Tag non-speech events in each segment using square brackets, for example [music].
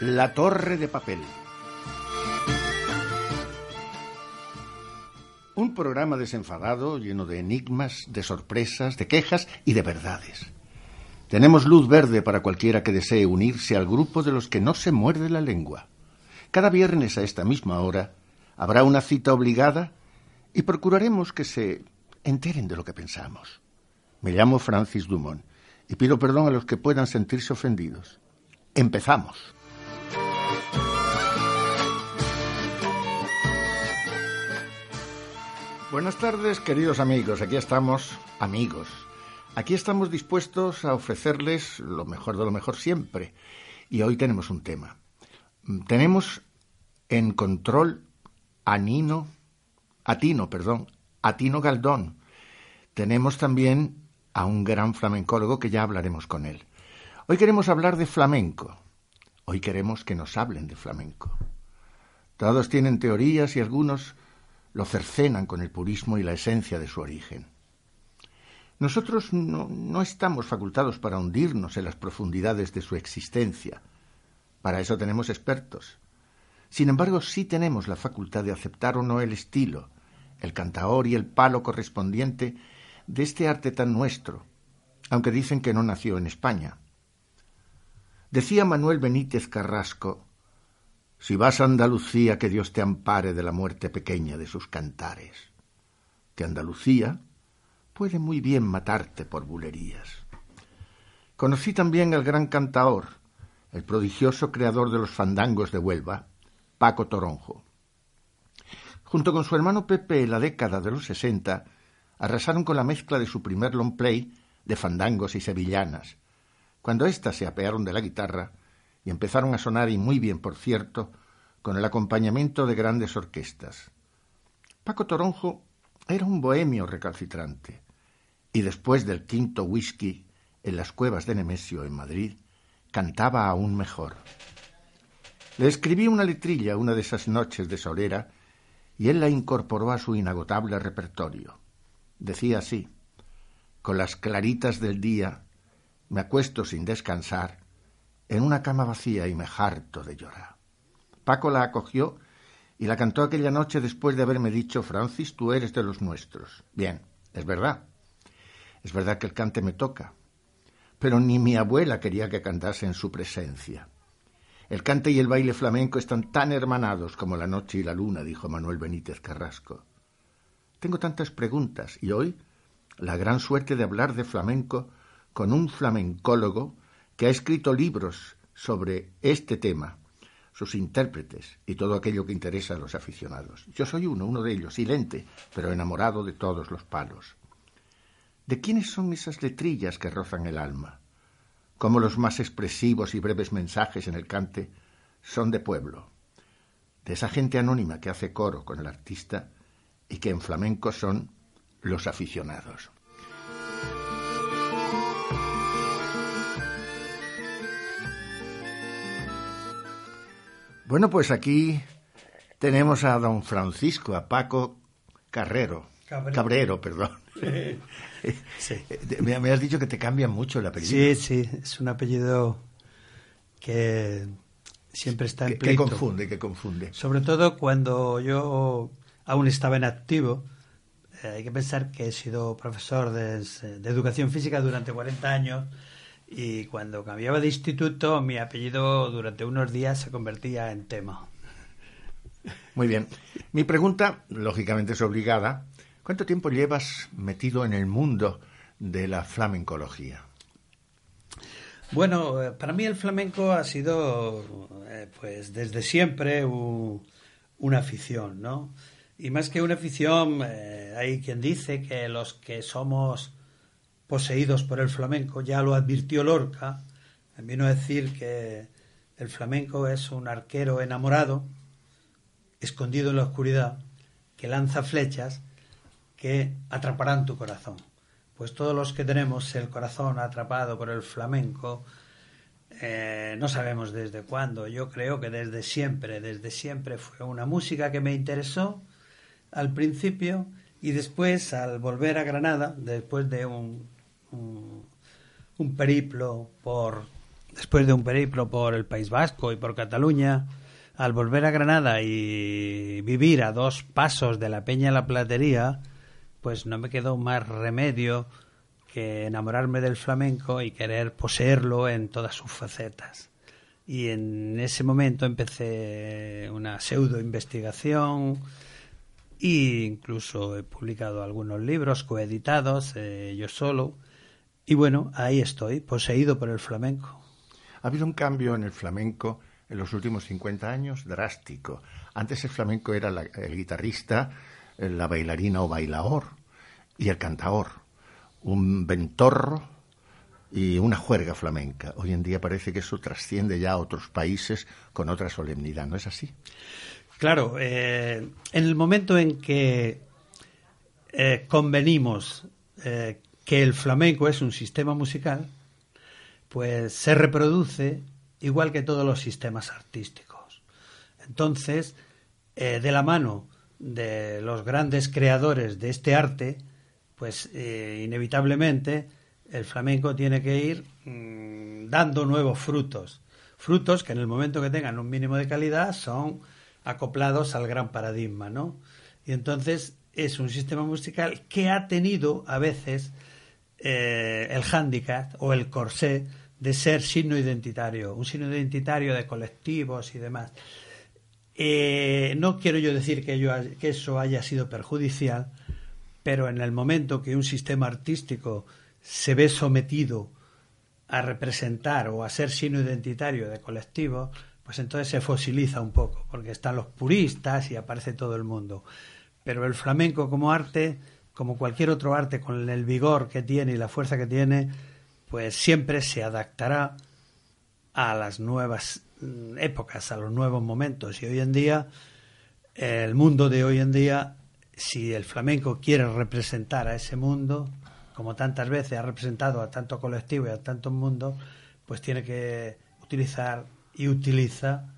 La Torre de Papel. Un programa desenfadado, lleno de enigmas, de sorpresas, de quejas y de verdades. Tenemos luz verde para cualquiera que desee unirse al grupo de los que no se muerde la lengua. Cada viernes a esta misma hora habrá una cita obligada y procuraremos que se enteren de lo que pensamos. Me llamo Francis Dumont y pido perdón a los que puedan sentirse ofendidos. Empezamos. Buenas tardes, queridos amigos. Aquí estamos, amigos. Aquí estamos dispuestos a ofrecerles lo mejor de lo mejor siempre. Y hoy tenemos un tema. Tenemos en control a Nino, a Tino, perdón, a Tino Galdón. Tenemos también a un gran flamencólogo que ya hablaremos con él. Hoy queremos hablar de flamenco. Hoy queremos que nos hablen de flamenco. Todos tienen teorías y algunos lo cercenan con el purismo y la esencia de su origen. Nosotros no, estamos facultados para hundirnos en las profundidades de su existencia. Para eso tenemos expertos. Sin embargo, sí tenemos la facultad de aceptar o no el estilo, el cantaor y el palo correspondiente de este arte tan nuestro, aunque dicen que no nació en España. Decía Manuel Benítez Carrasco si vas a Andalucía, que Dios te ampare de la muerte pequeña de sus cantares. Que Andalucía puede muy bien matarte por bulerías. Conocí también al gran cantaor, el prodigioso creador de los fandangos de Huelva, Paco Toronjo. Junto con su hermano Pepe en la década de los sesenta, arrasaron con la mezcla de su primer long play de fandangos y sevillanas. Cuando éstas se apearon de la guitarra, y empezaron a sonar, y muy bien, por cierto, con el acompañamiento de grandes orquestas. Paco Toronjo era un bohemio recalcitrante, y después del quinto whisky en las cuevas de Nemesio en Madrid, cantaba aún mejor. Le escribí una letrilla una de esas noches de solera y él la incorporó a su inagotable repertorio. Decía así, con las claritas del día me acuesto sin descansar en una cama vacía y me harto de llorar. Paco la acogió y la cantó aquella noche después de haberme dicho, Francis, tú eres de los nuestros. Bien, es verdad. Es verdad que el cante me toca. Pero ni mi abuela quería que cantase en su presencia. El cante y el baile flamenco están tan hermanados como la noche y la luna, dijo Manuel Benítez Carrasco. Tengo tantas preguntas y hoy la gran suerte de hablar de flamenco con un flamencólogo que ha escrito libros sobre este tema, sus intérpretes y todo aquello que interesa a los aficionados. Yo soy uno, uno de ellos, silente, pero enamorado de todos los palos. ¿De quiénes son esas letrillas que rozan el alma? Como los más expresivos y breves mensajes en el cante son de pueblo, de esa gente anónima que hace coro con el artista y que en flamenco son los aficionados. Bueno, pues aquí tenemos a don Francisco, a Paco Carrero. Cabrero, perdón. Sí. [laughs] Me, me, has dicho que te cambia mucho el apellido. Sí, sí, es un apellido que siempre está en que, pleito. que confunde, que confunde. Sobre todo cuando yo aún estaba en activo. Eh, hay que pensar que he sido profesor de, de educación física durante 40 años y cuando cambiaba de instituto mi apellido durante unos días se convertía en tema. Muy bien. Mi pregunta, lógicamente, es obligada. ¿Cuánto tiempo llevas metido en el mundo de la flamencología? Bueno, eh, para mí el flamenco ha sido, eh, pues desde siempre, un, una afición, ¿no? Y más que una afición, eh, Eh, hay quien dice que los que somos poseídos por el flamenco, ya lo advirtió Lorca, vino a decir que el flamenco es un arquero enamorado, escondido en la oscuridad, que lanza flechas que atraparán tu corazón. Pues todos los que tenemos el corazón atrapado por el flamenco, eh, no sabemos desde cuándo, yo creo que desde siempre, desde siempre fue una música que me interesó al principio y después al volver a Granada, después de un, un, periplo por después de un periplo por el País Vasco y por Cataluña, al volver a Granada y vivir a dos pasos de la Peña La Platería, pues no me quedó más remedio que enamorarme del flamenco y querer poseerlo en todas sus facetas. Y en ese momento empecé una pseudo investigación e incluso he publicado algunos libros coeditados, eh, yo solo. Y bueno, ahí estoy, poseído por el flamenco. Ha habido un cambio en el flamenco en los últimos 50 años drástico. Antes el flamenco era el guitarrista, la bailarina o bailaor y el cantaor un ventorro y una juerga flamenca. Hoy en día parece que eso trasciende ya a otros países con otra solemnidad, ¿no es así? Claro, eh, en el momento en que eh, convenimos eh, que el flamenco es un sistema musical, pues se reproduce igual que todos los sistemas artísticos. Entonces, de la mano de los grandes creadores de este arte, pues eh, inevitablemente el flamenco tiene que ir mm, dando nuevos frutos. Frutos que en el momento que tengan un mínimo de calidad son acoplados al gran paradigma, ¿no? Y entonces es un sistema musical que ha tenido a veces eh, el hándicap o el corsé de ser signo identitario, un signo identitario de colectivos y demás. Eh, no quiero yo decir que, que eso haya sido perjudicial, pero en el momento que un sistema artístico se ve sometido a representar o a ser signo identitario de colectivo, pues entonces se fosiliza un poco, porque están los puristas y aparece todo el mundo. Pero el flamenco como arte, como cualquier otro arte, con el vigor que tiene y la fuerza que tiene, pues siempre se adaptará a las nuevas mm, épocas, a los nuevos momentos. Y hoy en día, el mundo de hoy en día si el flamenco quiere representar a ese mundo, como tantas veces ha representado a tanto colectivo y a tanto mundo, pues tiene que utilizar y utiliza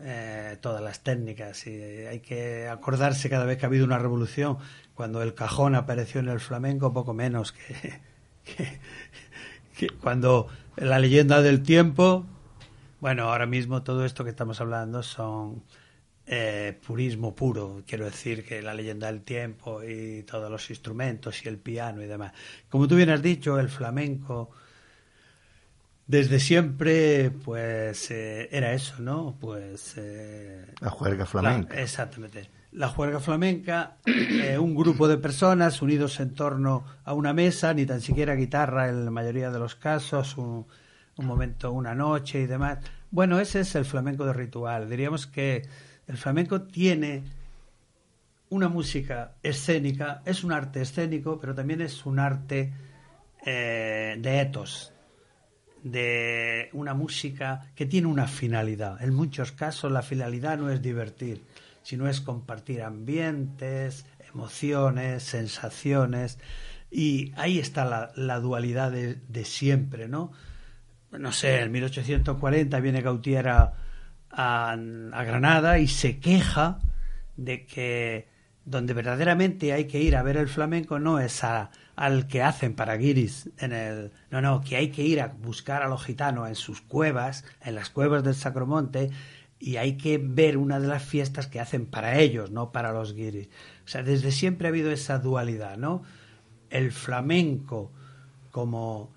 eh, todas las técnicas. Y hay que acordarse cada vez que ha habido una revolución, cuando el cajón apareció en el flamenco, poco menos [laughs] que, que cuando la leyenda del tiempo. Bueno, ahora mismo todo esto que estamos hablando son eh, purismo puro, quiero decir que la leyenda del tiempo y todos los instrumentos y el piano y demás. Como tú bien has dicho, el flamenco desde siempre pues eh, era eso, ¿no? Pues eh, la juerga flamenca. exactamente. La juerga flamenca, un grupo de personas unidos en torno a una mesa, ni tan siquiera guitarra en la mayoría de los casos, un, un momento, una noche y demás. Bueno, ese es el flamenco de ritual. Diríamos que el flamenco tiene una música escénica, es un arte escénico, pero también es un arte eh, de etos, de una música que tiene una finalidad. En muchos casos la finalidad no es divertir, sino es compartir ambientes, emociones, sensaciones, y ahí está la, dualidad de, siempre, ¿no? No sé, en 1840 viene Gautier a a, Granada y se queja de que donde verdaderamente hay que ir a ver el flamenco no es al que hacen para guiris en el no no que hay que ir a buscar a los gitanos en sus cuevas en las cuevas del Sacromonte y hay que ver una de las fiestas que hacen para ellos no para los guiris o sea desde siempre ha habido esa dualidad no el flamenco como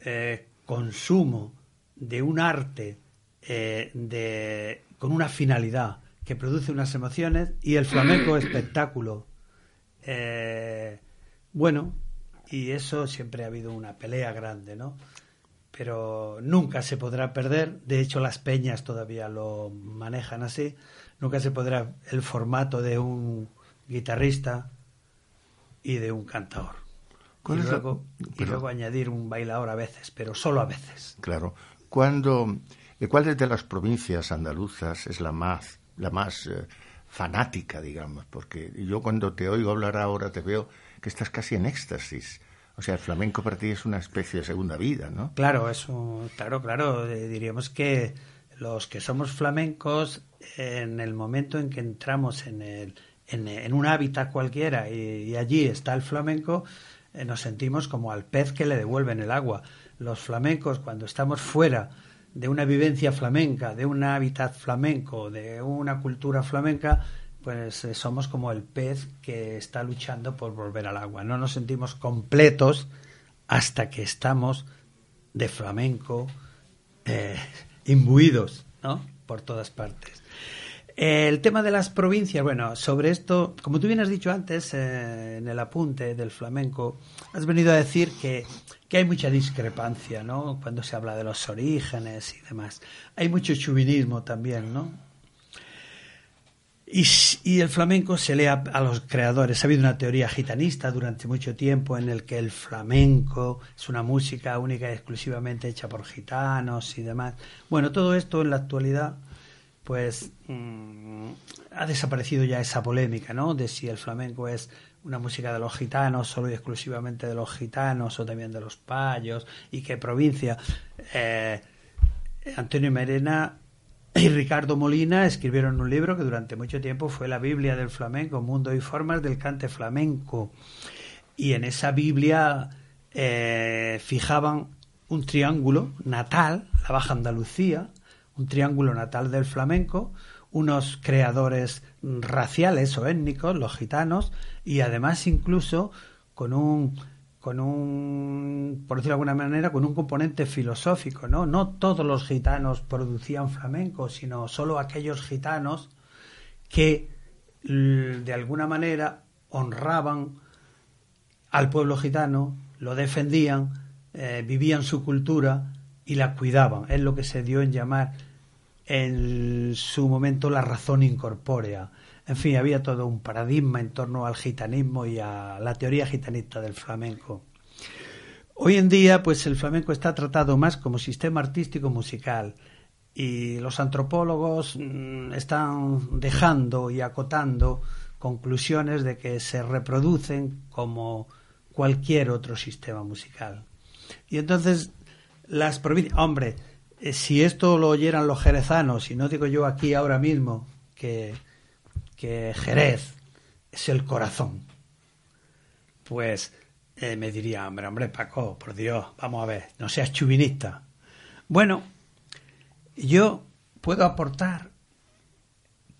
eh, consumo de un arte eh, de, con una finalidad que produce unas emociones y el flamenco [clears throat] espectáculo. Eh, bueno, y eso siempre ha habido una pelea grande, ¿no? Pero nunca se podrá perder, de hecho las peñas todavía lo manejan así, nunca se podrá el formato de un guitarrista y de un cantador. Y ¿Cuál es la- luego, y pero- luego añadir un bailador a veces, pero solo a veces. Claro. Cuando, eh, ¿Cuál de las provincias andaluzas es la más, la más eh, fanática, digamos? Porque yo cuando te oigo hablar ahora te veo que estás casi en éxtasis. O sea, el flamenco para ti es una especie de segunda vida, ¿no? Claro, eso, claro, claro. eh, diríamos que los que somos flamencos, en el momento en que entramos en, el, en, un hábitat cualquiera y, y allí está el flamenco, eh, nos sentimos como al pez que le devuelven el agua. Los flamencos, cuando estamos fuera de una vivencia flamenca, de un hábitat flamenco, de una cultura flamenca, pues eh, somos como el pez que está luchando por volver al agua. No nos sentimos completos hasta que estamos de flamenco eh, [laughs] imbuidos, ¿no? Por todas partes. El tema de las provincias, bueno, sobre esto, como tú bien has dicho antes eh, en el apunte del flamenco, has venido a decir que, que hay mucha discrepancia, ¿no? Cuando se habla de los orígenes y demás. Hay mucho chauvinismo también, ¿no? Y, y el flamenco se lee a, a los creadores. Ha habido una teoría gitanista durante mucho tiempo en el que el flamenco es una música única y exclusivamente hecha por gitanos y demás. Bueno, todo esto en la actualidad, pues mm, ha desaparecido ya esa polémica, ¿no? De si el flamenco es una música de los gitanos, solo y exclusivamente de los gitanos o también de los payos y qué provincia. Eh, Antonio Merena y Ricardo Molina escribieron un libro que durante mucho tiempo fue la Biblia del flamenco, Mundo y Formas del Cante Flamenco. Y en esa Biblia eh, fijaban un triángulo natal, la Baja Andalucía, un triángulo natal del flamenco, unos creadores raciales o étnicos, los gitanos, y además incluso con un con un, por alguna manera, con un componente filosófico, ¿no? No todos los gitanos producían flamenco, sino solo aquellos gitanos que de alguna manera honraban al pueblo gitano, lo defendían, eh, vivían su cultura y la cuidaban. Es lo que se dio en llamar en su momento la razón incorpórea. En fin, había todo un paradigma en torno al gitanismo y a la teoría gitanista del flamenco. Hoy en día, pues el flamenco está tratado más como sistema artístico musical y los antropólogos mm, están dejando y acotando conclusiones de que se reproducen como cualquier otro sistema musical. Y entonces las provincias, hombre, eh, si esto lo oyeran los jerezanos, y no digo yo aquí ahora mismo que, que Jerez es el corazón, pues eh, me diría, hombre, hombre, Paco, por Dios, vamos a ver, no seas chuvinista. Bueno, yo puedo aportar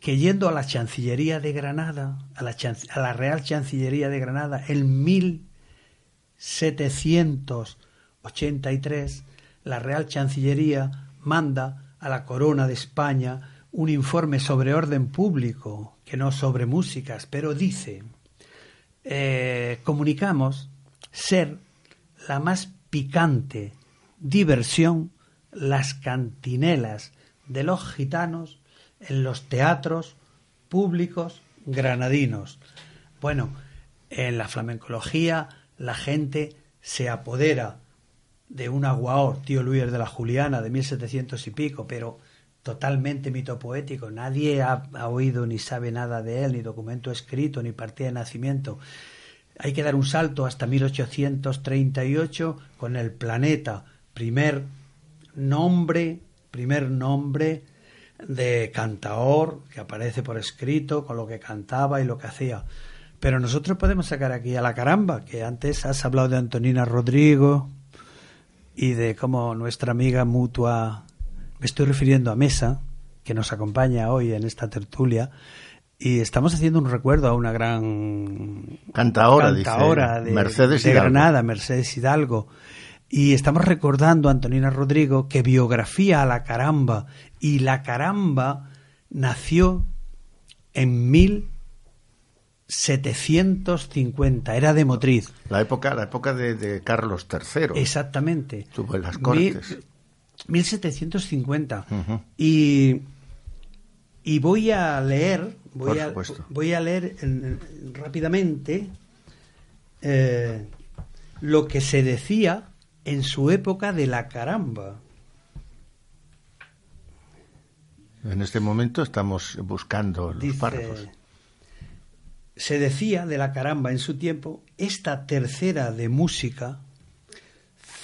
que yendo a la Chancillería de Granada, a la, chan- a la Real Chancillería de Granada, en 1783, la Real Chancillería manda a la Corona de España un informe sobre orden público, que no sobre músicas, pero dice, eh, comunicamos ser la más picante diversión las cantinelas de los gitanos en los teatros públicos granadinos. Bueno, en la flamencología la gente se apodera de un aguaor, tío Luis de la Juliana, de 1700 y pico, pero totalmente mitopoético. Nadie ha, oído ni sabe nada de él, ni documento escrito, ni partida de nacimiento. Hay que dar un salto hasta 1838 con el planeta, primer nombre, primer nombre de cantaor que aparece por escrito con lo que cantaba y lo que hacía. Pero nosotros podemos sacar aquí a la caramba, que antes has hablado de Antonina Rodrigo y de cómo nuestra amiga mutua, me estoy refiriendo a Mesa, que nos acompaña hoy en esta tertulia, y estamos haciendo un recuerdo a una gran Cantaora, cantaora dice de, Mercedes de Hidalgo. Granada, Mercedes Hidalgo. Y estamos recordando a Antonina Rodrigo que biografía a la caramba. Y la caramba nació en 1750, era de Motriz. La época, la época de, de Carlos III. Exactamente. Estuvo en las Cortes. 1750. Ujú. Y y voy a leer, voy, a, voy a leer en- en- rápidamente eh, lo que se decía en su época de la caramba. En este momento estamos buscando los Dice, párrafos. Se decía de la caramba en su tiempo, esta tercera de música,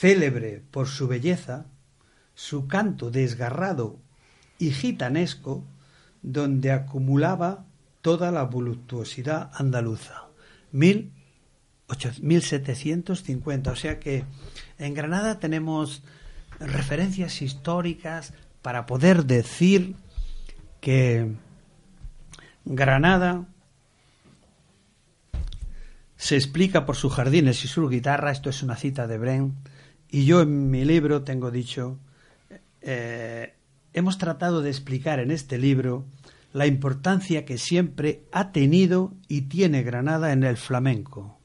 célebre por su belleza, su canto desgarrado y gitanesco, donde acumulaba toda la voluptuosidad andaluza. Mil ocho- 1750. O sea que en Granada tenemos referencias históricas para poder decir que Granada se explica por sus jardines y su guitarra. Esto es una cita de Bren. Y yo en mi libro tengo dicho, eh, hemos tratado de explicar en este libro la importancia que siempre ha tenido y tiene Granada en el flamenco,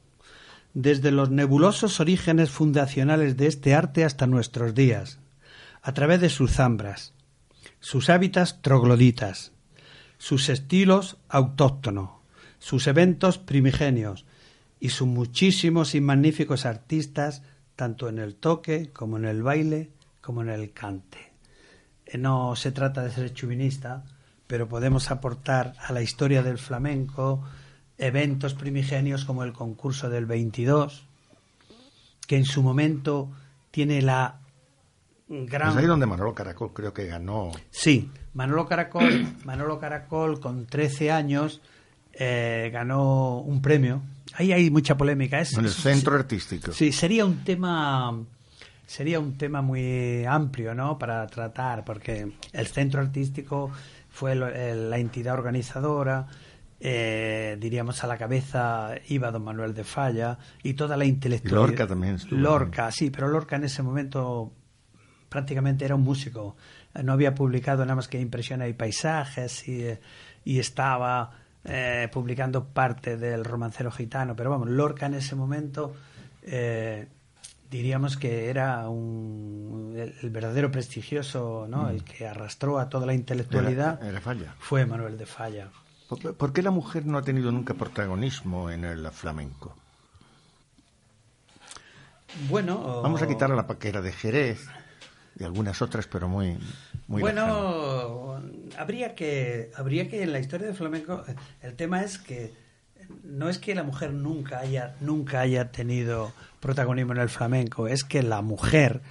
desde los nebulosos orígenes fundacionales de este arte hasta nuestros días, a través de sus zambras, sus hábitats trogloditas, sus estilos autóctonos, sus eventos primigenios y sus muchísimos y magníficos artistas, tanto en el toque como en el baile como en el cante. Eh, No se trata de ser chuvinista, pero podemos aportar a la historia del flamenco eventos primigenios como el concurso del 22, que en su momento tiene la gran... Es ahí donde Manolo Caracol creo que ganó. Sí, Manolo Caracol, [coughs] Manolo Caracol con 13 años eh, ganó un premio. Ahí hay mucha polémica. Es, En el centro artístico. Sí, sería un tema sería un tema muy amplio, ¿no? Para tratar, porque el centro artístico fue el- la entidad organizadora. eh, diríamos a la cabeza iba don Manuel de Falla y toda la intelectualidad. Lorca también estuvo, Lorca, sí, pero Lorca en ese momento prácticamente era un músico. Eh, No había publicado nada más que impresiones y paisajes y, eh, y estaba eh, publicando parte del romancero gitano. Pero vamos, Lorca en ese momento eh, diríamos que era un, el, el verdadero prestigioso, ¿no? El que arrastró a toda la intelectualidad Era- era Falla. fue Manuel de Falla. ¿Por, por qué la mujer no ha tenido nunca protagonismo en el flamenco? Bueno, Vamos a quitar a la paquera de Jerez y algunas otras, pero muy, bueno, habría que, habría que en la historia del flamenco, eh, el tema es que no es que la mujer nunca haya, nunca haya tenido protagonismo en el flamenco, es que la mujer,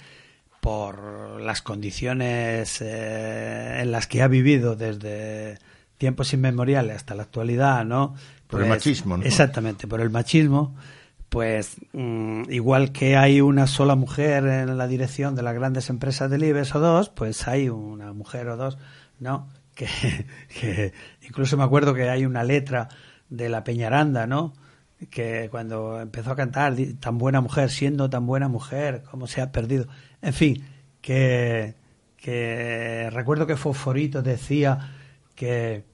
por las condiciones eh, en las que ha vivido desde tiempos inmemoriales hasta la actualidad, ¿no? Por el machismo, ¿no? Exactamente, por el machismo, pues mm, igual que hay una sola mujer en la dirección de las grandes empresas del IBEX o dos, pues hay una mujer o dos, ¿no? Que, [laughs] que incluso me acuerdo que hay una letra de la Peñaranda, ¿no? Que cuando empezó a cantar, tan buena mujer, siendo tan buena mujer, cómo se ha perdido. En fin, que, que recuerdo que Fosforito decía que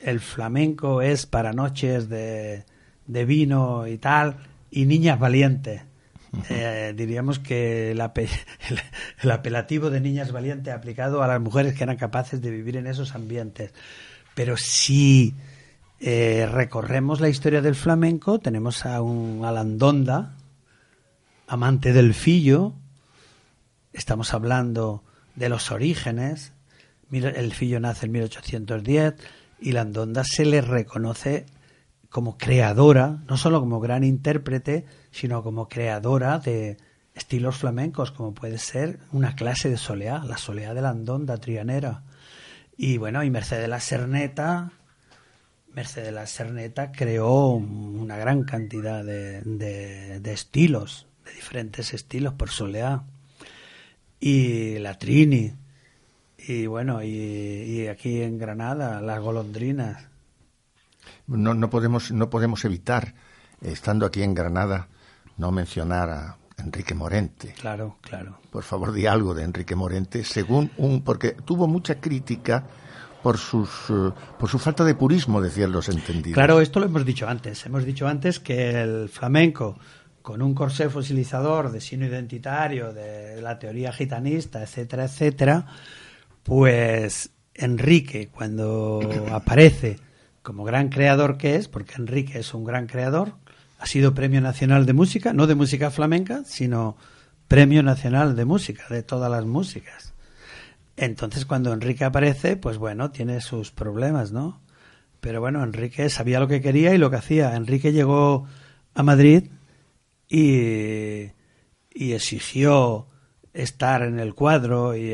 el flamenco es para noches de, de vino y tal, y niñas valientes. Eh, diríamos que el, ape- [laughs] el- el apelativo de niñas valientes aplicado a las mujeres que eran capaces de vivir en esos ambientes. Pero si eh, recorremos la historia del flamenco, tenemos a un Alandonda, amante del fillo, estamos hablando de los orígenes, el fillo nace en 1810 y la Andonda se le reconoce como creadora, no solo como gran intérprete, sino como creadora de estilos flamencos, como puede ser una clase de soleá, la soleá de la Andonda trianera. Y bueno, y Mercedes la Serneta, Mercedes la Serneta creó una gran cantidad de, de- de estilos, de diferentes estilos por soleá. Y la Trini, y bueno, y, y aquí en Granada, las golondrinas. No, no, podemos, no podemos evitar, estando aquí en Granada, no mencionar a Enrique Morente. Claro, claro. Por favor, di algo de Enrique Morente, según un. porque tuvo mucha crítica por, sus, eh, por su falta de purismo, decían los entendidos. Claro, esto lo hemos dicho antes. Hemos dicho antes que el flamenco, con un corsé fosilizador de signo identitario, de la teoría gitanista, etcétera, etcétera, pues Enrique, cuando [coughs] aparece como gran creador que es, porque Enrique es un gran creador, ha sido Premio Nacional de Música, no de música flamenca, sino Premio Nacional de Música, de todas las músicas. Entonces, cuando Enrique aparece, pues bueno, tiene sus problemas, ¿no? Pero bueno, Enrique sabía lo que quería y lo que hacía. Enrique llegó a Madrid y, y exigió estar en el cuadro y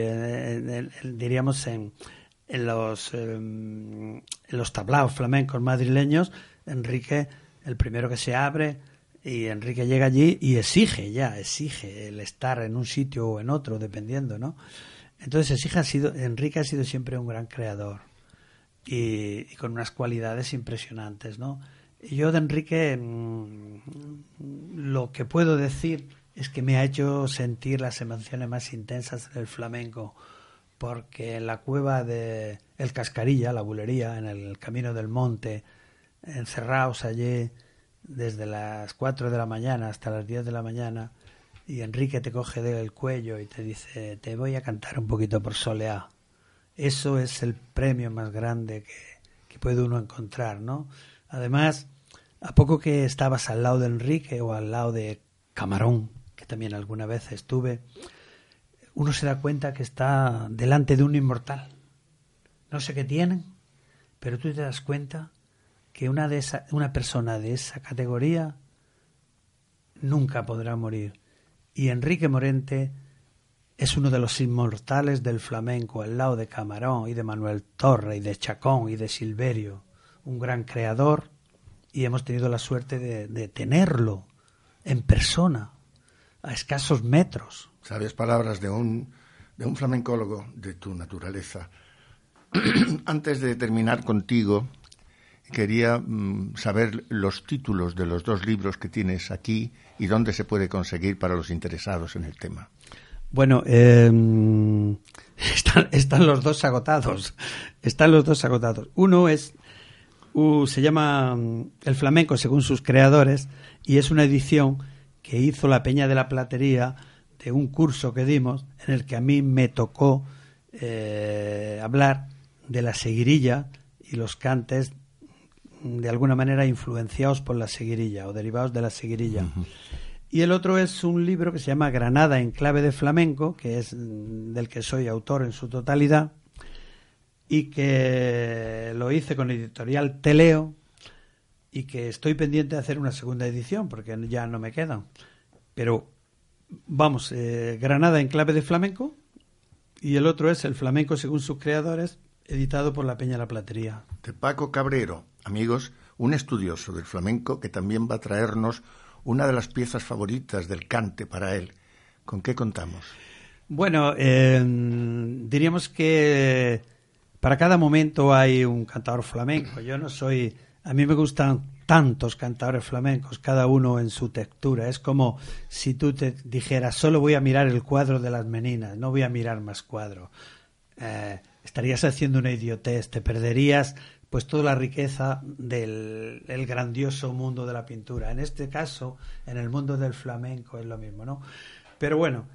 diríamos en, en los em, en los tablaos flamencos madrileños Enrique el primero que se abre y Enrique llega allí y exige ya exige el estar en un sitio o en otro dependiendo no entonces ha sido Enrique ha sido siempre un gran creador y, con unas cualidades impresionantes no yo de Enrique mm, lo que puedo decir es que me ha hecho sentir las emociones más intensas del flamenco, porque en la cueva de El Cascarilla, la bulería, en el camino del monte, encerrados allí desde las 4 de la mañana hasta las 10 de la mañana, y Enrique te coge del cuello y te dice, te voy a cantar un poquito por soleá. Eso es el premio más grande que, que puede uno encontrar, ¿no? Además, a poco que estabas al lado de Enrique o al lado de Camarón, que también alguna vez estuve, uno se da cuenta que está delante de un inmortal. No sé qué tienen, pero tú te das cuenta que una, de esa, una persona de esa categoría nunca podrá morir. Y Enrique Morente es uno de los inmortales del flamenco, al lado de Camarón y de Manuel Torre y de Chacón y de Silverio, un gran creador, y hemos tenido la suerte de, de tenerlo en persona, a escasos metros. Sabes palabras de un, de un flamencólogo de tu naturaleza. [clears throat] Antes de terminar contigo, quería mm, saber los títulos de los dos libros que tienes aquí y dónde se puede conseguir para los interesados en el tema. Bueno, em, [laughs] están, los dos agotados. Están los dos agotados. Uno es, uh, se llama mm, El flamenco según sus creadores y es una edición que hizo la Peña de la Platería de un curso que dimos en el que a mí me tocó eh, hablar de la seguirilla y los cantes de alguna manera influenciados por la seguirilla o derivados de la seguirilla. Y el otro es un libro que se llama Granada en clave de flamenco, que es del que soy autor en su totalidad, y que lo hice con editorial Teleo, y que estoy pendiente de hacer una segunda edición porque ya no me quedan. Pero vamos, eh, Granada en clave de flamenco y el otro es El flamenco según sus creadores, editado por la Peña La Platería. De Paco Cabrero, amigos, un estudioso del flamenco que también va a traernos una de las piezas favoritas del cante para él. ¿Con qué contamos? Bueno, eh, diríamos que para cada momento hay un cantador flamenco. Yo no soy a mí me gustan tantos cantadores flamencos, cada uno en su textura. Es como si tú te dijeras, solo voy a mirar el cuadro de las meninas, no voy a mirar más cuadro. Eh, estarías haciendo una idiotez, te perderías pues toda la riqueza del grandioso mundo de la pintura. En este caso, en el mundo del flamenco es lo mismo, ¿no? Pero bueno,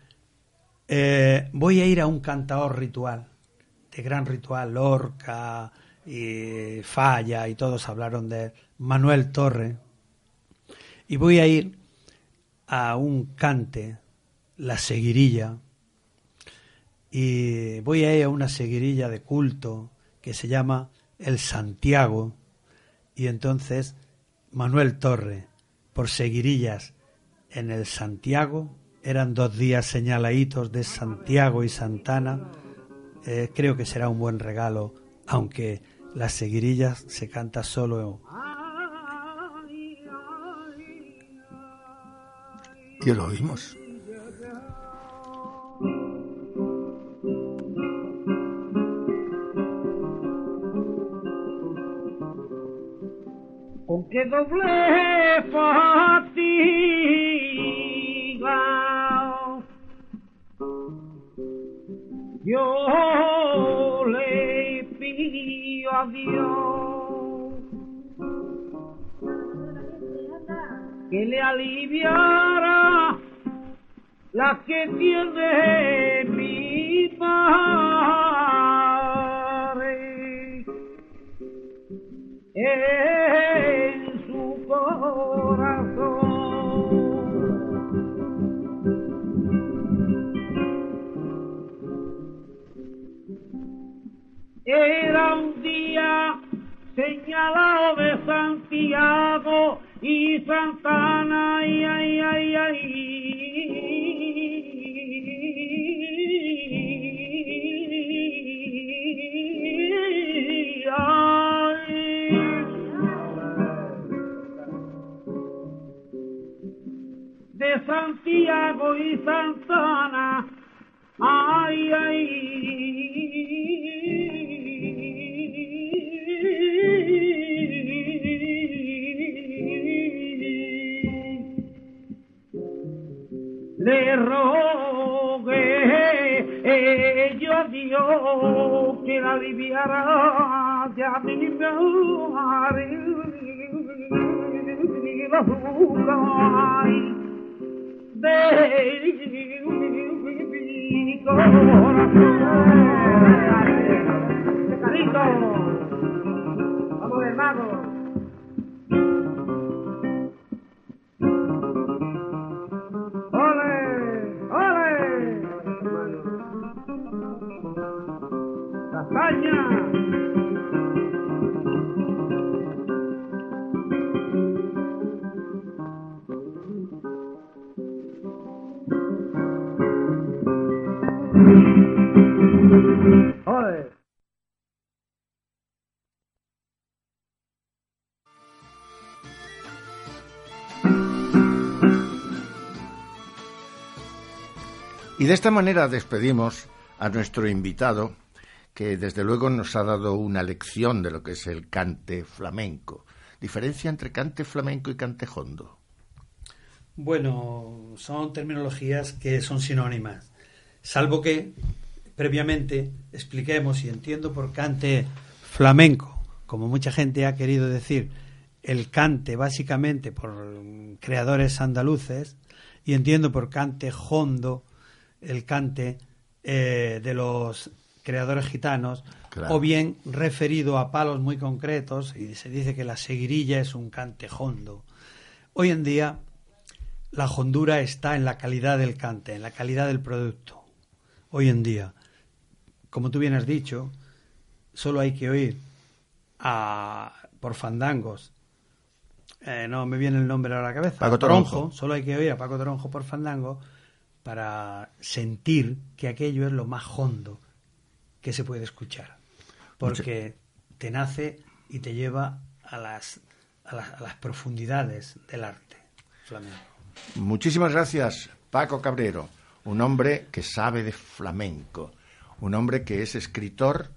eh, voy a ir a un cantador ritual, de gran ritual, Lorca, y Falla y todos hablaron de Manuel Torre. Y voy a ir a un cante, la seguirilla, y voy a ir a una seguirilla de culto que se llama El Santiago, y entonces Manuel Torre, por seguirillas en el Santiago, eran dos días señaladitos de Santiago y Santana, eh, creo que será un buen regalo aunque las seguirillas se canta solo. Y lo oímos. Con qué doble fatiga yo le pido a Dios que le aliviara la que tiene mi padre era un día señalado de Santiago y Santa y Santana, ay, ay. Le rogué yo a Dios que la aliviara de a mi marido de Carito, vamos hermano. ¡Ole! ¡Ole! Y de esta manera despedimos a nuestro invitado, que desde luego nos ha dado una lección de lo que es el cante flamenco. Diferencia entre cante flamenco y cante hondo. Bueno, son terminologías que son sinónimas, salvo que previamente expliquemos y entiendo por cante flamenco, como mucha gente ha querido decir, el cante básicamente por creadores andaluces y entiendo por cante hondo el cante eh, de los creadores gitanos Claro. o bien referido a palos muy concretos y se dice que la seguirilla es un cante hondo. Hoy en día la hondura está en la calidad del cante, en la calidad del producto. Hoy en día, como tú bien has dicho, solo hay que oír a, por fandangos. eh, no me viene el nombre a la cabeza. Paco Toronjo. Solo hay que oír a Paco Toronjo por fandango para sentir que aquello es lo más hondo que se puede escuchar. Porque te nace y te lleva a las, a las, a las profundidades del arte flamenco. Muchísimas gracias, Paco Cabrero, un hombre que sabe de flamenco, un hombre que es escritor,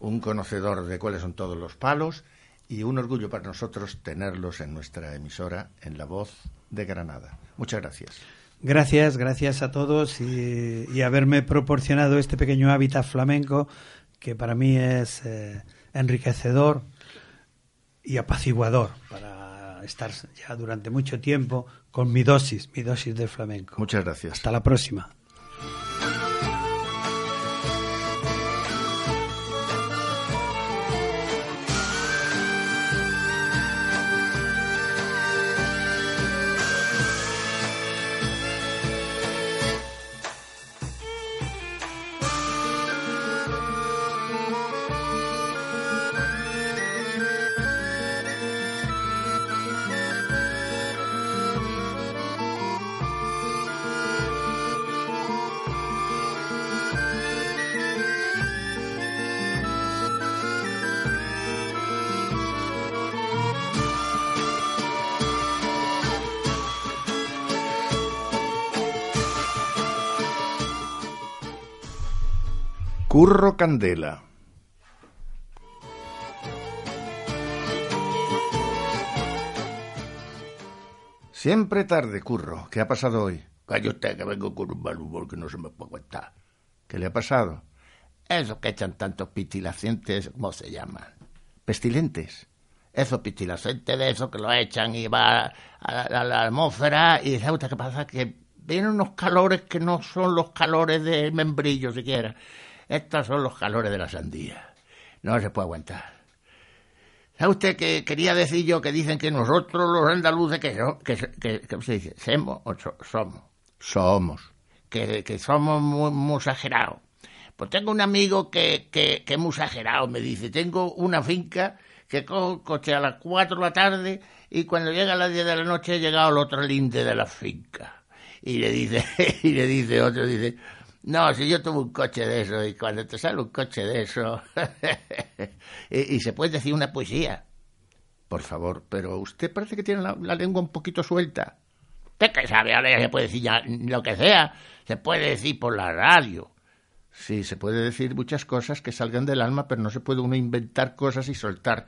un conocedor de cuáles son todos los palos y un orgullo para nosotros tenerlos en nuestra emisora en La Voz de Granada. Muchas gracias. Gracias, gracias a todos y, y haberme proporcionado este pequeño hábitat flamenco que para mí es eh, enriquecedor y apaciguador para estar ya durante mucho tiempo con mi dosis, mi dosis de flamenco. Muchas gracias. Hasta la próxima. Curro Candela. Siempre tarde, Curro. ¿Qué ha pasado hoy? Calla usted, que vengo con un mal humor que no se me puede aguantar. ¿Qué le ha pasado? Esos que echan tantos pitilacientes, ¿cómo se llaman? Pestilentes. Esos pitilacientes de esos que lo echan y va a la, a la atmósfera y ¿sabe usted qué pasa? Que vienen unos calores que no son los calores del membrillo siquiera. Estos son los calores de la sandía. No se puede aguantar. ¿Sabe usted que quería decir yo que dicen que nosotros los andaluces que, so- que, que, que- ¿cómo se dice? ¿Semos o so- somos? Somos. Que, que somos muy, muy exagerados. Pues tengo un amigo que, que, que es muy exagerado. Me dice, tengo una finca que cojo un coche a las 4 de la tarde y cuando llega a las 10 de la noche he llegado al otro linde de la finca. Y le dice, [laughs] y le dice otro, dice, no, si yo tuve un coche de eso, y cuando te sale un coche de eso, [laughs] y, se puede decir una poesía. Por favor, pero usted parece que tiene la, lengua un poquito suelta. ¿Usted qué sabe? Ahora ya se puede decir ya lo que sea, se puede decir por la radio. Sí, se puede decir muchas cosas que salgan del alma, pero no se puede uno inventar cosas y soltar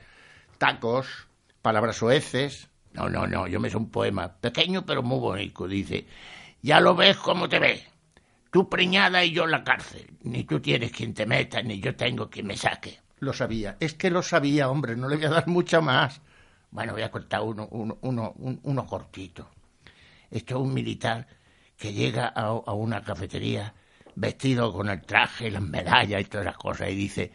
tacos, palabras soeces. No, no, no, yo me sé un poema, pequeño pero muy bonito, dice, ya lo ves como te ves, tú preñada y yo en la cárcel, ni tú tienes quien te meta, ni yo tengo quien me saque. Lo sabía, es que lo sabía, hombre, no le voy a dar mucha más. Bueno, voy a contar uno, uno, uno, un- uno cortito. Esto es un militar que llega a, a una cafetería vestido con el traje, las medallas y todas esas cosas y dice,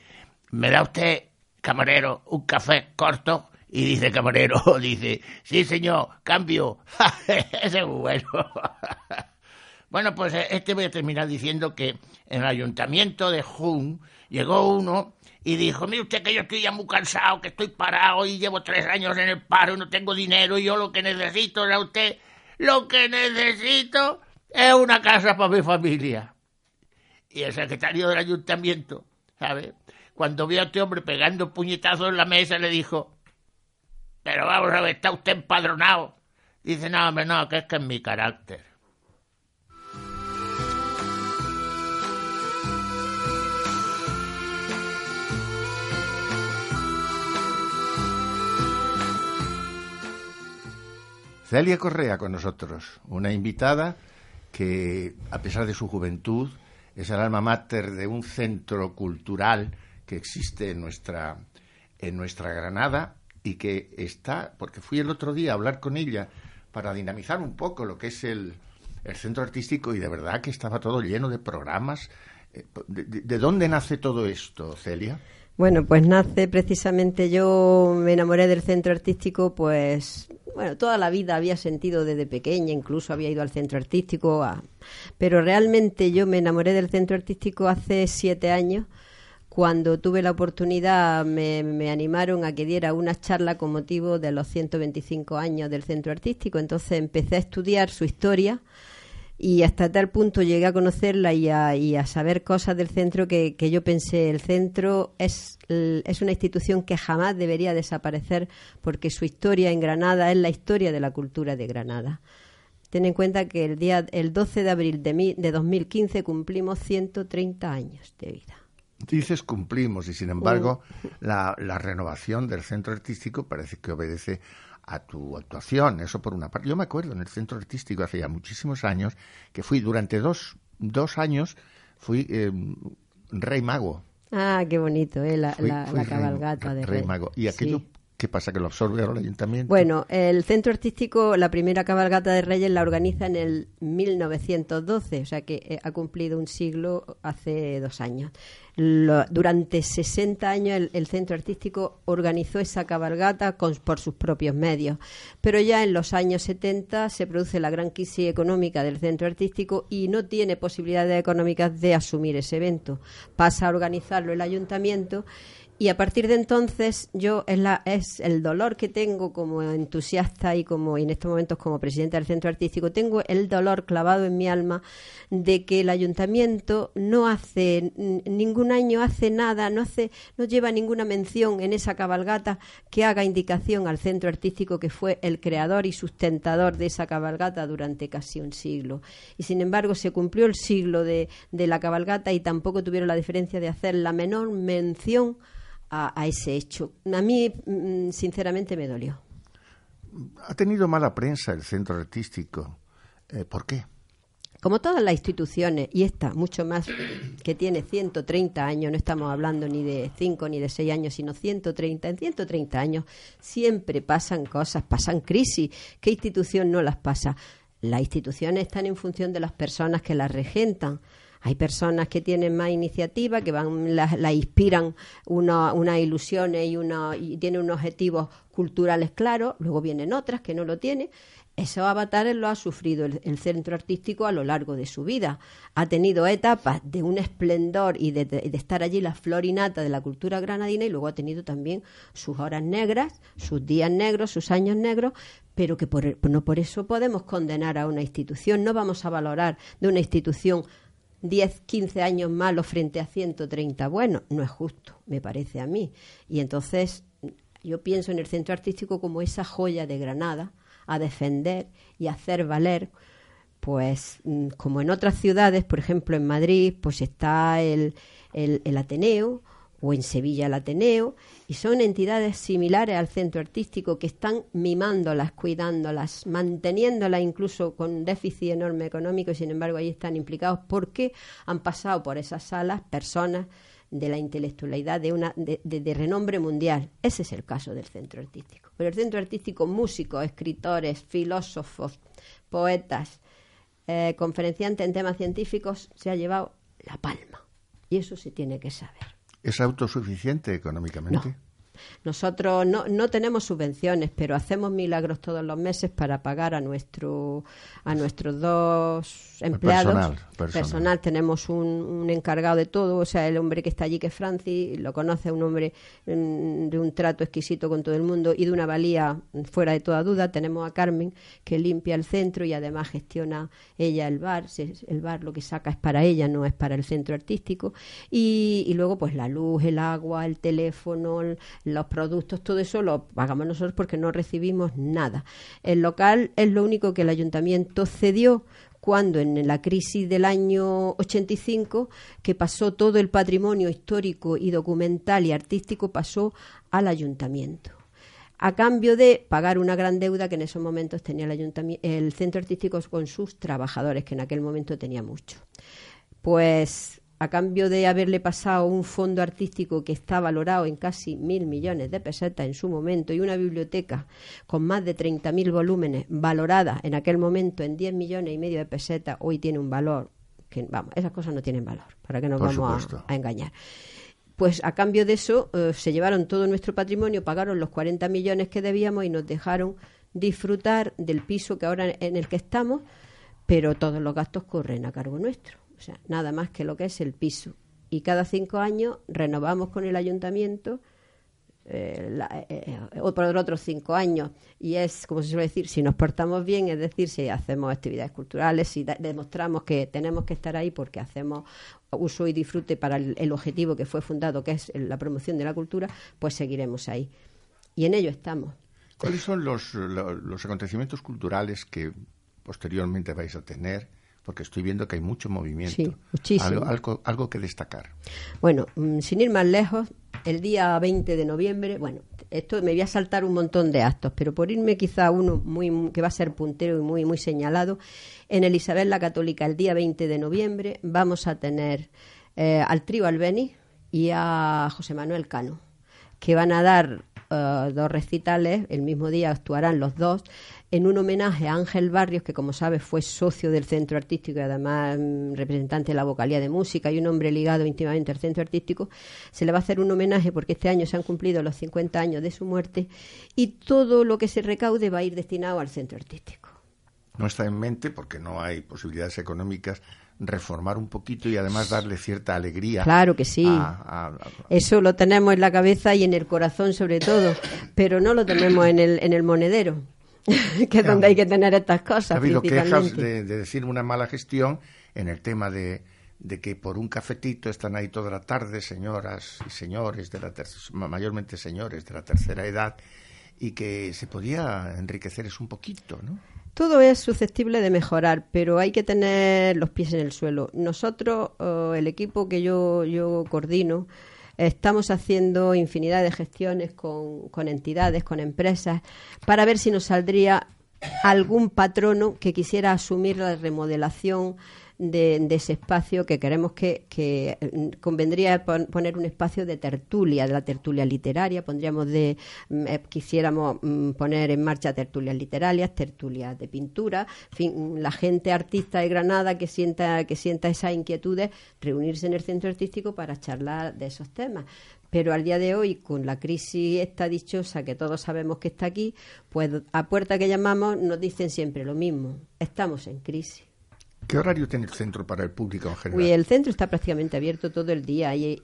¿me da usted, camarero, un café corto? Y dice camarero, [laughs] dice, sí señor, cambio. [laughs] Ese es bueno. [laughs] bueno, pues este voy a terminar diciendo que en el ayuntamiento de Jun llegó uno y dijo, mire usted que yo estoy ya muy cansado, que estoy parado y llevo tres años en el paro y no tengo dinero y yo lo que necesito era usted, lo que necesito es una casa para mi familia. Y el secretario del ayuntamiento, ¿sabe? Cuando vio a este hombre pegando puñetazos en la mesa, le dijo, pero vamos a ver, ¿está usted empadronado? Dice, no, hombre, no, que es que es mi carácter. Celia Correa con nosotros, una invitada que, a pesar de su juventud, es el alma mater de un centro cultural que existe en nuestra, en nuestra Granada y que está, porque fui el otro día a hablar con ella para dinamizar un poco lo que es el, el centro artístico y de verdad que estaba todo lleno de programas. Eh, ¿De, de- de dónde nace todo esto, Celia? Bueno, pues nace precisamente yo me enamoré del centro artístico, pues bueno, toda la vida había sentido desde pequeña, incluso había ido al centro artístico, pero realmente yo me enamoré del centro artístico hace siete años. Cuando tuve la oportunidad me, me animaron a que diera una charla con motivo de los 125 años del centro artístico, entonces empecé a estudiar su historia y hasta tal punto llegué a conocerla y a, y a saber cosas del centro que, que yo pensé, el centro es, es una institución que jamás debería desaparecer porque su historia en Granada es la historia de la cultura de Granada. Ten en cuenta que el día el 12 de abril de, mi- de 2015 cumplimos 130 años de vida. Dices cumplimos y sin embargo la, la renovación del centro artístico parece que obedece a tu actuación. Eso por una parte. Yo me acuerdo en el centro artístico hace ya muchísimos años que fui durante dos, dos años fui eh, rey mago. Ah, qué bonito, ¿eh? la, Fui- la- fui la rey- cabalgata de rey Rey. mago. ¿Y aquello Sí. Qué pasa? ¿Que lo absorbe ahora el ayuntamiento? Bueno, el centro artístico, la primera cabalgata de Reyes la organiza en el 1912, o sea que eh, ha cumplido un siglo hace dos años. Durante 60 años el, el centro artístico organizó esa cabalgata con- por sus propios medios, pero ya en los años 70 se produce la gran crisis económica del centro artístico y no tiene posibilidades económicas de asumir ese evento. Pasa a organizarlo el ayuntamiento y a partir de entonces yo es, la, es el dolor que tengo como entusiasta y como y en estos momentos como presidenta del centro artístico, tengo el dolor clavado en mi alma de que el ayuntamiento no hace ningún año hace nada, no hace no lleva ninguna mención en esa cabalgata que haga indicación al centro artístico que fue el creador y sustentador de esa cabalgata durante casi un siglo. Y sin embargo se cumplió el siglo de, de la cabalgata y tampoco tuvieron la diferencia de hacer la menor mención a, a ese hecho. A mí, mm, sinceramente, me dolió. Ha tenido mala prensa el centro artístico. Eh, ¿Por qué? Como todas las instituciones, y esta mucho más, que tiene 130 años, no estamos hablando ni de 5 ni de 6 años, sino 130, en 130 años siempre pasan cosas, pasan crisis. ¿Qué institución no las pasa? Las instituciones están en función de las personas que las regentan. Hay personas que tienen más iniciativa, que van, la, la inspiran una- unas ilusiones y, y tienen unos objetivos culturales claros, luego vienen otras que no lo tienen. Esos avatares lo ha sufrido el, centro artístico a lo largo de su vida. Ha tenido etapas de un esplendor y de, de- estar allí la flor y nata de la cultura granadina y luego ha tenido también sus horas negras, sus días negros, sus años negros, pero que por, no por eso podemos condenar a una institución. No vamos a valorar de una institución 10, 15 años malos frente a 130 buenos. No es justo, me parece a mí. Y entonces yo pienso en el centro artístico como esa joya de Granada a defender y hacer valer pues mm, como en otras ciudades, por ejemplo en Madrid, pues está el, el, el Ateneo o en Sevilla el Ateneo, y son entidades similares al centro artístico que están mimándolas, cuidándolas, manteniéndolas incluso con déficit enorme económico, y sin embargo ahí están implicados porque han pasado por esas salas personas de la intelectualidad de, una, de renombre mundial. Ese es el caso del centro artístico. Pero el centro artístico, músicos, escritores, filósofos, poetas, eh, conferenciantes en temas científicos, se ha llevado la palma. Y eso se tiene que saber. ¿Es autosuficiente económicamente? Nosotros no, no tenemos subvenciones, pero hacemos milagros todos los meses para pagar a nuestro a nuestros dos empleados. personal, personal. Tenemos un, un encargado de todo, o sea, el hombre que está allí, que es Francis, lo conoce, un hombre mm, de un trato exquisito con todo el mundo y de una valía fuera de toda duda. Tenemos a Carmen, que limpia el centro y además gestiona ella el bar. El bar lo que saca es para ella, no es para el centro artístico. Y, y luego, pues la luz, el agua, el teléfono, el- los productos, todo eso lo pagamos nosotros porque no recibimos nada. El local es lo único que el ayuntamiento cedió cuando en la crisis del año 85, que pasó todo el patrimonio histórico y documental y artístico, pasó al ayuntamiento a cambio de pagar una gran deuda que en esos momentos tenía el, ayuntami- el centro artístico con sus trabajadores, que en aquel momento tenía mucho. Pues a cambio de haberle pasado un fondo artístico que está valorado en casi mil millones de pesetas en su momento y una biblioteca con más de 30.000 volúmenes valorada en aquel momento en 10 millones y medio de pesetas, hoy tiene un valor que, vamos, esas cosas no tienen valor, para que nos Por vamos a engañar. Pues a cambio de eso eh, se llevaron todo nuestro patrimonio, pagaron los 40 millones que debíamos y nos dejaron disfrutar del piso que ahora en el que estamos, pero todos los gastos corren a cargo nuestro. O sea, nada más que lo que es el piso. Y cada cinco años renovamos con el ayuntamiento eh, la- eh, eh, por otros cinco años. Y es, como se suele decir, si nos portamos bien, es decir, si hacemos actividades culturales, si demostramos que tenemos que estar ahí porque hacemos uso y disfrute para el, el objetivo que fue fundado, que es la promoción de la cultura, pues seguiremos ahí. Y en ello estamos. ¿Cuáles son los, lo- los acontecimientos culturales que posteriormente vais a tener? Porque estoy viendo que hay mucho movimiento. Sí, muchísimo. Algo, algo, algo que destacar. Bueno, mm, sin ir más lejos, el día 20 de noviembre, bueno, esto me voy a saltar un montón de actos, pero por irme quizá uno muy que va a ser puntero y muy muy señalado, en el Isabel la Católica el día 20 de noviembre vamos a tener eh, al trío Albeni y a José Manuel Cano, que van a dar eh, dos recitales, el mismo día actuarán los dos, en un homenaje a Ángel Barrios, que como sabes fue socio del centro artístico y además mm, representante de la vocalía de música y un hombre ligado íntimamente al centro artístico, se le va a hacer un homenaje porque este año se han cumplido los 50 años de su muerte y todo lo que se recaude va a ir destinado al centro artístico. No está en mente, porque no hay posibilidades económicas, reformar un poquito y además darle cierta alegría. Claro que sí. a- a- a- Eso lo tenemos en la cabeza y en el corazón sobre todo, pero no lo tenemos en el, en el monedero, [laughs] que es donde hay que tener estas Ha cosas habido quejas de, de decir una mala gestión en el tema de, de que por un cafetito están ahí toda la tarde señoras y señores, de la ter- mayormente señores de la tercera edad, y que se podía enriquecer eso un poquito, ¿no? Todo es susceptible de mejorar, pero hay que tener los pies en el suelo. Nosotros, el equipo que yo, yo coordino, estamos haciendo infinidad de gestiones con, con entidades, con empresas, para ver si nos saldría algún patrono que quisiera asumir la remodelación de, ese espacio que queremos que, que mm, convendría pon- poner un espacio de tertulia, de la tertulia literaria, pondríamos de, mm, eh, quisiéramos mm, poner en marcha tertulias literarias, tertulias de pintura, en fin, la gente artista de Granada que sienta, que sienta esas inquietudes, reunirse en el centro artístico para charlar de esos temas. Pero al día de hoy, con la crisis esta dichosa que todos sabemos que está aquí, pues a puerta que llamamos nos dicen siempre lo mismo. Estamos en crisis. ¿Qué horario tiene el centro para el público en general? Uy, el centro está prácticamente abierto todo el día y,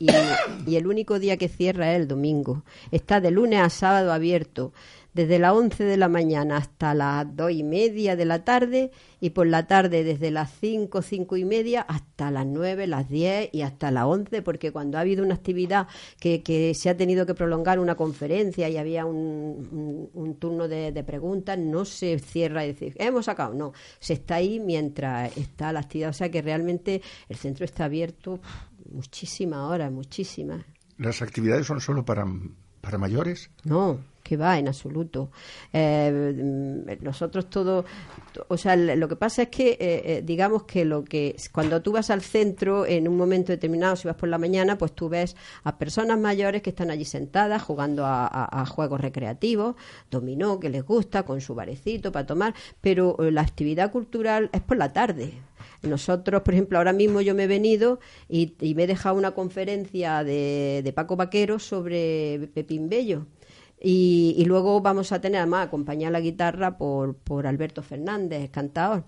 el único día que cierra es el domingo. Está de lunes a sábado abierto, desde las 11 de la mañana hasta las dos y media de la tarde y por la tarde desde las 5, cinco y media hasta las 9, las 10 y hasta las 11, porque cuando ha habido una actividad que, que se ha tenido que prolongar una conferencia y había un, un- un turno de, de preguntas, no se cierra y decir, hemos sacado, no, se está ahí mientras está la actividad, o sea que realmente el centro está abierto muchísimas horas, muchísimas. ¿Las actividades son solo para, para mayores? No, que va, en absoluto. Eh, mm, nosotros todo, to- o sea, lo que pasa es que, eh, eh, digamos que lo que, cuando tú vas al centro en un momento determinado, si vas por la mañana, pues tú ves a personas mayores que están allí sentadas jugando a, juegos recreativos, dominó, que les gusta, con su barecito para tomar, pero la actividad cultural es por la tarde. Nosotros, por ejemplo, ahora mismo yo me he venido y, y me he dejado una conferencia de, de Paco Vaquero sobre Pepín Bello. Y, y luego vamos a tener, además, acompañada la guitarra por, por Alberto Fernández, cantador.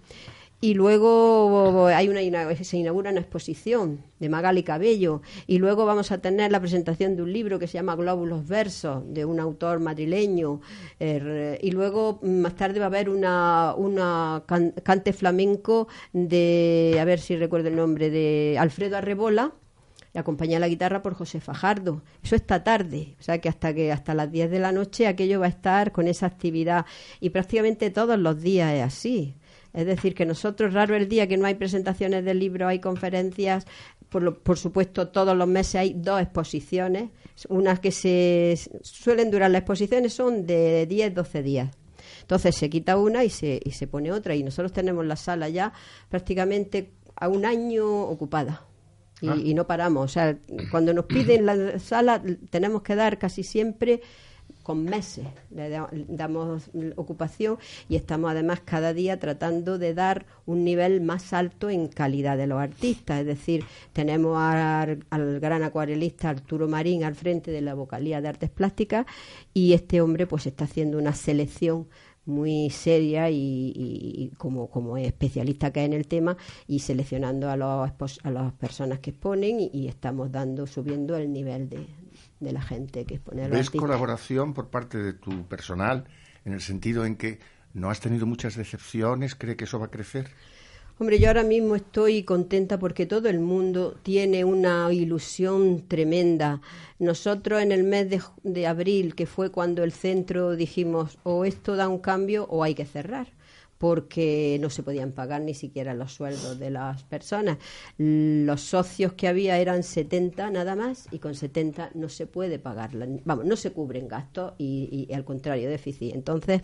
Y luego hay una, se inaugura una exposición de Magali Cabello. Y luego vamos a tener la presentación de un libro que se llama Glóbulos Versos, de un autor madrileño. Er, y luego mm, más tarde va a haber una, una can- cante flamenco de, a ver si recuerdo el nombre, de Alfredo Arrebola y acompañada la guitarra por José Fajardo. Eso esta tarde, o sea que hasta que hasta las 10 de la noche aquello va a estar con esa actividad y prácticamente todos los días es así. Es decir, que nosotros, raro el día que no hay presentaciones de libros, hay conferencias, por, lo- por supuesto todos los meses hay dos exposiciones, unas que se suelen durar las exposiciones son de 10, 12 días. Entonces se quita una y se, y se pone otra y nosotros tenemos la sala ya prácticamente a un año ocupada y, Ah. y no paramos. O sea, cuando nos piden la sala tenemos que dar casi siempre con meses, le da- damos ocupación y estamos además cada día tratando de dar un nivel más alto en calidad de los artistas. Es decir, tenemos al, al gran acuarelista Arturo Marín al frente de la vocalía de artes plásticas y este hombre pues está haciendo una selección muy seria y, y- y como, como es especialista que es en el tema y seleccionando a, los, a las personas que exponen y, y estamos dando subiendo el nivel de, de la gente que expone a los ¿Ves artistas. colaboración por parte de tu personal en el sentido en que no has tenido muchas decepciones? ¿Cree que eso va a crecer? Hombre, yo ahora mismo estoy contenta porque todo el mundo tiene una ilusión tremenda. Nosotros en el mes de, de abril, que fue cuando el centro dijimos o esto da un cambio o hay que cerrar porque no se podían pagar ni siquiera los sueldos de las personas. Los socios que había eran 70 nada más y con 70 no se puede pagar, vamos, no se cubren gastos y, al contrario, déficit. Entonces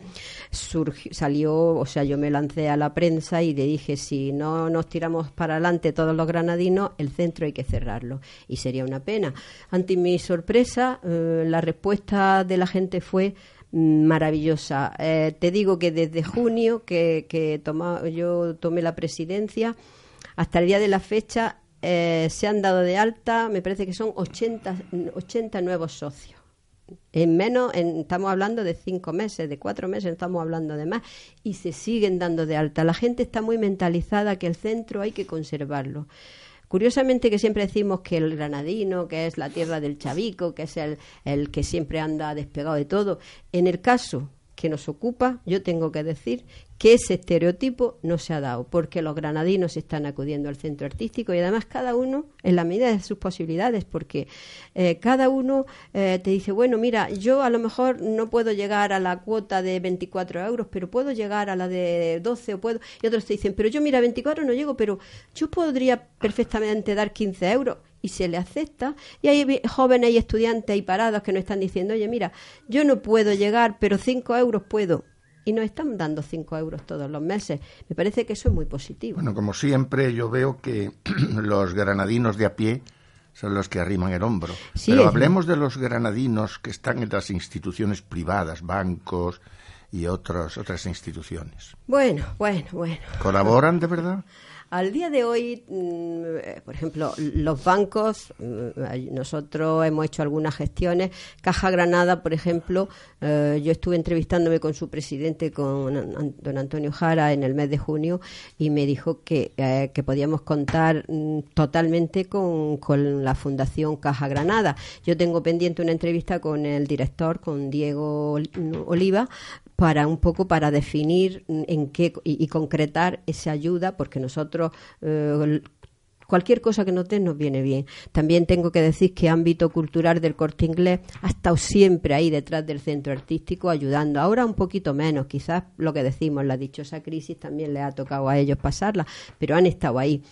surgió, salió, o sea, yo me lancé a la prensa y le dije, si no nos tiramos para adelante todos los granadinos, el centro hay que cerrarlo. Y sería una pena. Ante mi sorpresa, eh, la respuesta de la gente fue maravillosa. Eh, te digo que desde junio que, que toma- yo tomé la presidencia hasta el día de la fecha eh, se han dado de alta, me parece que son 80, 80 nuevos socios. En menos, en- estamos hablando de cinco meses, de cuatro meses, estamos hablando de más, y se siguen dando de alta. La gente está muy mentalizada que el centro hay que conservarlo. Curiosamente que siempre decimos que el granadino, que es la tierra del chavico, que es el, el que siempre anda despegado de todo, en el caso que nos ocupa, yo tengo que decir que ese estereotipo no se ha dado, porque los granadinos están acudiendo al centro artístico y además cada uno en la medida de sus posibilidades, porque eh, cada uno eh, te dice, bueno, mira, yo a lo mejor no puedo llegar a la cuota de 24 euros, pero puedo llegar a la de 12 o puedo... Y otros te dicen, pero yo mira, 24 no llego, pero yo podría perfectamente dar 15 euros y se le acepta. Y hay jóvenes y estudiantes y parados que nos están diciendo, oye, mira, yo no puedo llegar, pero 5 euros puedo. y nos están dando 5 euros todos los meses. Me parece que eso es muy positivo. Bueno, como siempre, yo veo que [clears throat] los granadinos de a pie son los que arriman el hombro. Sí, Pero hablemos de los granadinos que están en las instituciones privadas, bancos y otros, otras instituciones. Bueno, bueno, bueno. ¿Colaboran de verdad? Al día de hoy, mm, por ejemplo, los bancos, mm, nosotros hemos hecho algunas gestiones. Caja Granada, por ejemplo, eh, yo estuve entrevistándome con su presidente, con don Antonio Jara, en el mes de junio y me dijo que, eh, que podíamos contar mm, totalmente con, con la Fundación Caja Granada. Yo tengo pendiente una entrevista con el director, con Diego Ol- Oliva, para un poco para definir en qué y, concretar esa ayuda porque nosotros eh, cualquier cosa que nos den nos viene bien. También tengo que decir que ámbito cultural del corte inglés ha estado siempre ahí detrás del centro artístico ayudando. Ahora un poquito menos, quizás lo que decimos, la dichosa crisis también le ha tocado a ellos pasarla, pero han estado ahí.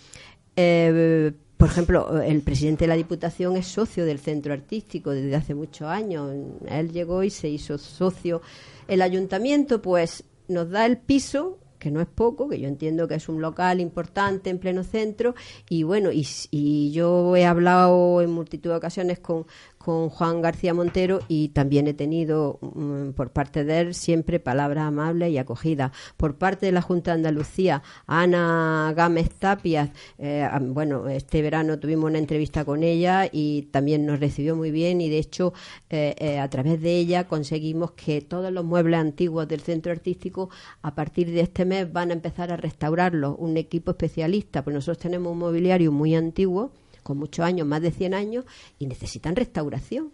Eh, por ejemplo, el presidente de la Diputación es socio del centro artístico desde hace muchos años. Él llegó y se hizo socio. El ayuntamiento, pues, nos da el piso que no es poco, que yo entiendo que es un local importante en pleno centro, y bueno, y, y yo he hablado en multitud de ocasiones con, con Juan García Montero y también he tenido mm, por parte de él siempre palabras amables y acogidas. Por parte de la Junta de Andalucía, Ana Gámez Tapias, eh, bueno, este verano tuvimos una entrevista con ella y también nos recibió muy bien y de hecho eh, eh, a través de ella conseguimos que todos los muebles antiguos del centro artístico a partir de este mes van a empezar a restaurarlos, un equipo especialista, pues nosotros tenemos un mobiliario muy antiguo con muchos años, más de 100 años, y necesitan restauración.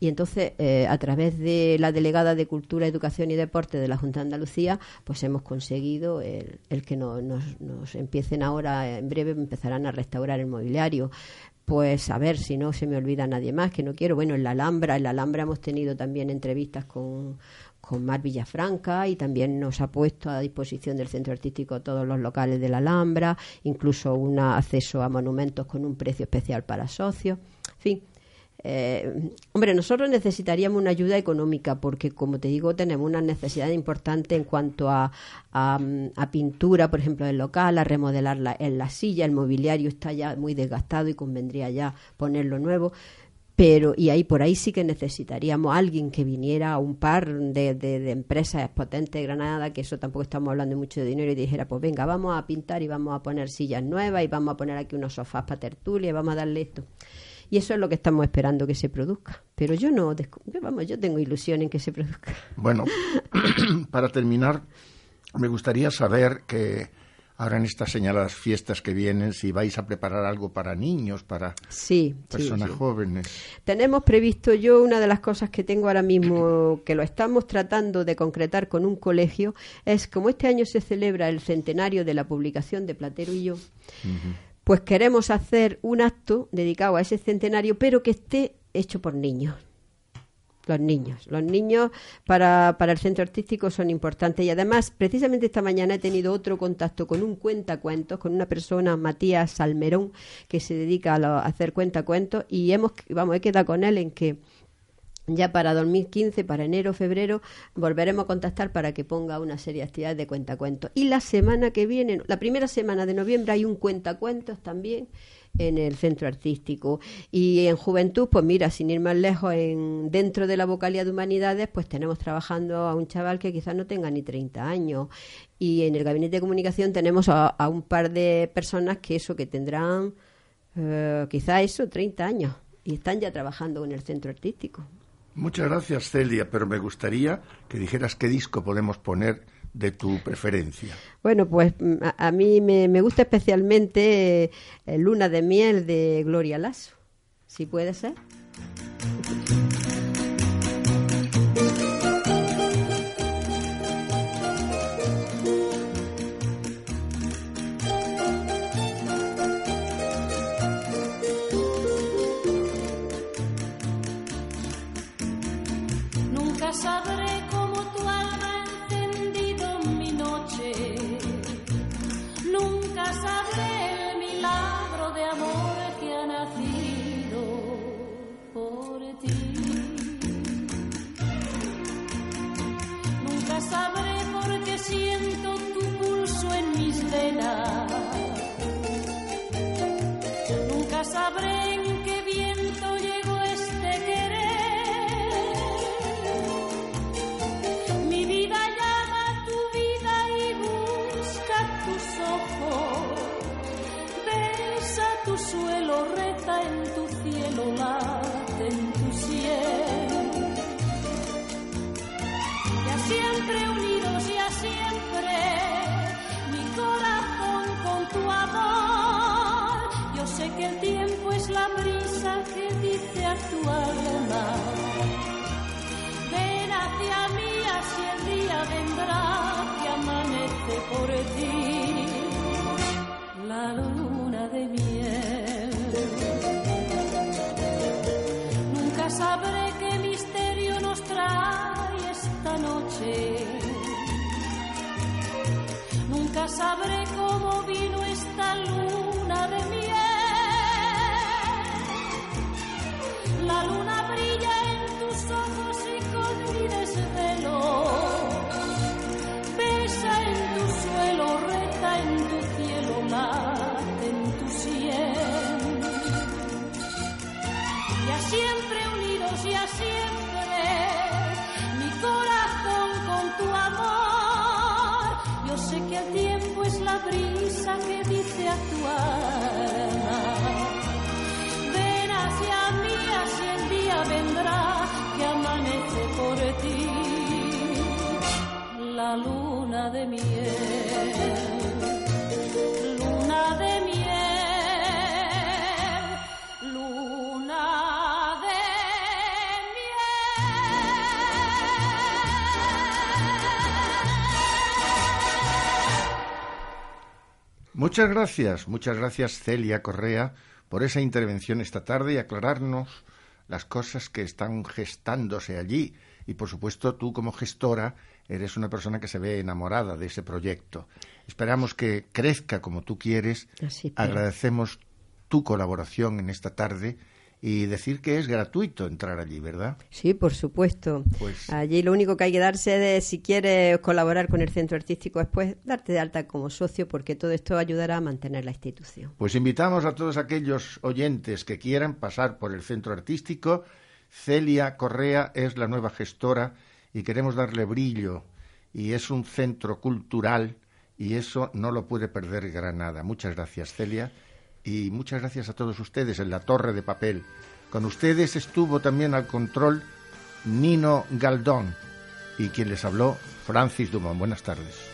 Y entonces, eh, a través de la delegada de Cultura, Educación y Deporte de la Junta de Andalucía, pues hemos conseguido el, el que no- nos, nos empiecen ahora, en breve empezarán a restaurar el mobiliario. Pues a ver si no se me olvida nadie más, que no quiero. Bueno, en la Alhambra, en la Alhambra hemos tenido también entrevistas con, con Mar Villafranca y también nos ha puesto a disposición del Centro Artístico todos los locales de la Alhambra, incluso un acceso a monumentos con un precio especial para socios. En fin, eh, hombre, nosotros necesitaríamos una ayuda económica porque, como te digo, tenemos una necesidad importante en cuanto a, a, a pintura, por ejemplo, del local, a remodelar la, en la silla, el mobiliario está ya muy desgastado y convendría ya ponerlo nuevo. Pero, y ahí por ahí sí que necesitaríamos alguien que viniera a un par de, de- empresas potentes de Granada, que eso tampoco estamos hablando mucho de dinero, y dijera, pues venga, vamos a pintar y vamos a poner sillas nuevas y vamos a poner aquí unos sofás para tertulia y vamos a darle esto. Y eso es lo que estamos esperando que se produzca. Pero yo no, vamos, yo tengo ilusión en que se produzca. Bueno, [coughs] para terminar, me gustaría saber que ahora en estas señaladas fiestas que vienen, si vais a preparar algo para niños, para Sí, personas sí. jóvenes. Tenemos previsto yo una de las cosas que tengo ahora mismo que lo estamos tratando de concretar con un colegio es como este año se celebra el centenario de la publicación de Platero y yo, pues queremos hacer un acto dedicado a ese centenario pero que esté hecho por niños. Los niños. Los niños para, para el centro artístico son importantes y además, precisamente esta mañana he tenido otro contacto con un cuentacuentos, con una persona, Matías Salmerón, que se dedica a, lo- hacer cuentacuentos y hemos, vamos, he quedado con él en que ya para 2015, para enero, febrero, volveremos a contactar para que ponga una serie de actividades de cuentacuentos. Y la semana que viene, la primera semana de noviembre, hay un cuentacuentos también en el centro artístico. Y en juventud, pues mira, sin ir más lejos, en, dentro de la vocalía de humanidades, pues tenemos trabajando a un chaval que quizás no tenga ni 30 años. Y en el gabinete de comunicación tenemos a, a un par de personas que eso, que tendrán eh, quizás eso, 30 años. Y están ya trabajando en el centro artístico. Muchas gracias, Celia, pero me gustaría que dijeras qué disco podemos poner de tu preferencia. Bueno, pues mm, a, mí me, me gusta especialmente eh, Luna de Miel de Gloria Lasso, si puede ser. Ti. Nunca sabré por mis venas. Nunca sabré en qué viento llegó este querer. Mi vida llama a tu vida y busca tus ojos. Besa tu suelo, reza en tu cielo, late por ti. La luna de miel. Nunca sabré qué misterio nos trae esta noche. Nunca sabré de miel. Luna de miel. Luna de Muchas gracias, muchas gracias Celia Correa por esa intervención esta tarde y aclararnos las cosas que están gestándose allí. Y por supuesto tú como gestora eres una persona que se ve enamorada de ese proyecto. Esperamos que crezca como tú quieres. Así. Agradecemos tu colaboración en esta tarde y decir que es gratuito entrar allí, ¿verdad? Sí, por supuesto. Pues- Allí lo único que hay que darse de si quieres colaborar con el centro artístico es pues darte de alta como socio porque todo esto ayudará a mantener la institución. Pues invitamos a todos aquellos oyentes que quieran pasar por el centro artístico. Celia Correa es la nueva gestora y queremos darle brillo. Y es un centro cultural y eso no lo puede perder Granada. Muchas gracias, Celia. Y muchas gracias a todos ustedes en la Torre de Papel. Con ustedes estuvo también al control Nino Galdón y quien les habló, Francis Dumont. Buenas tardes.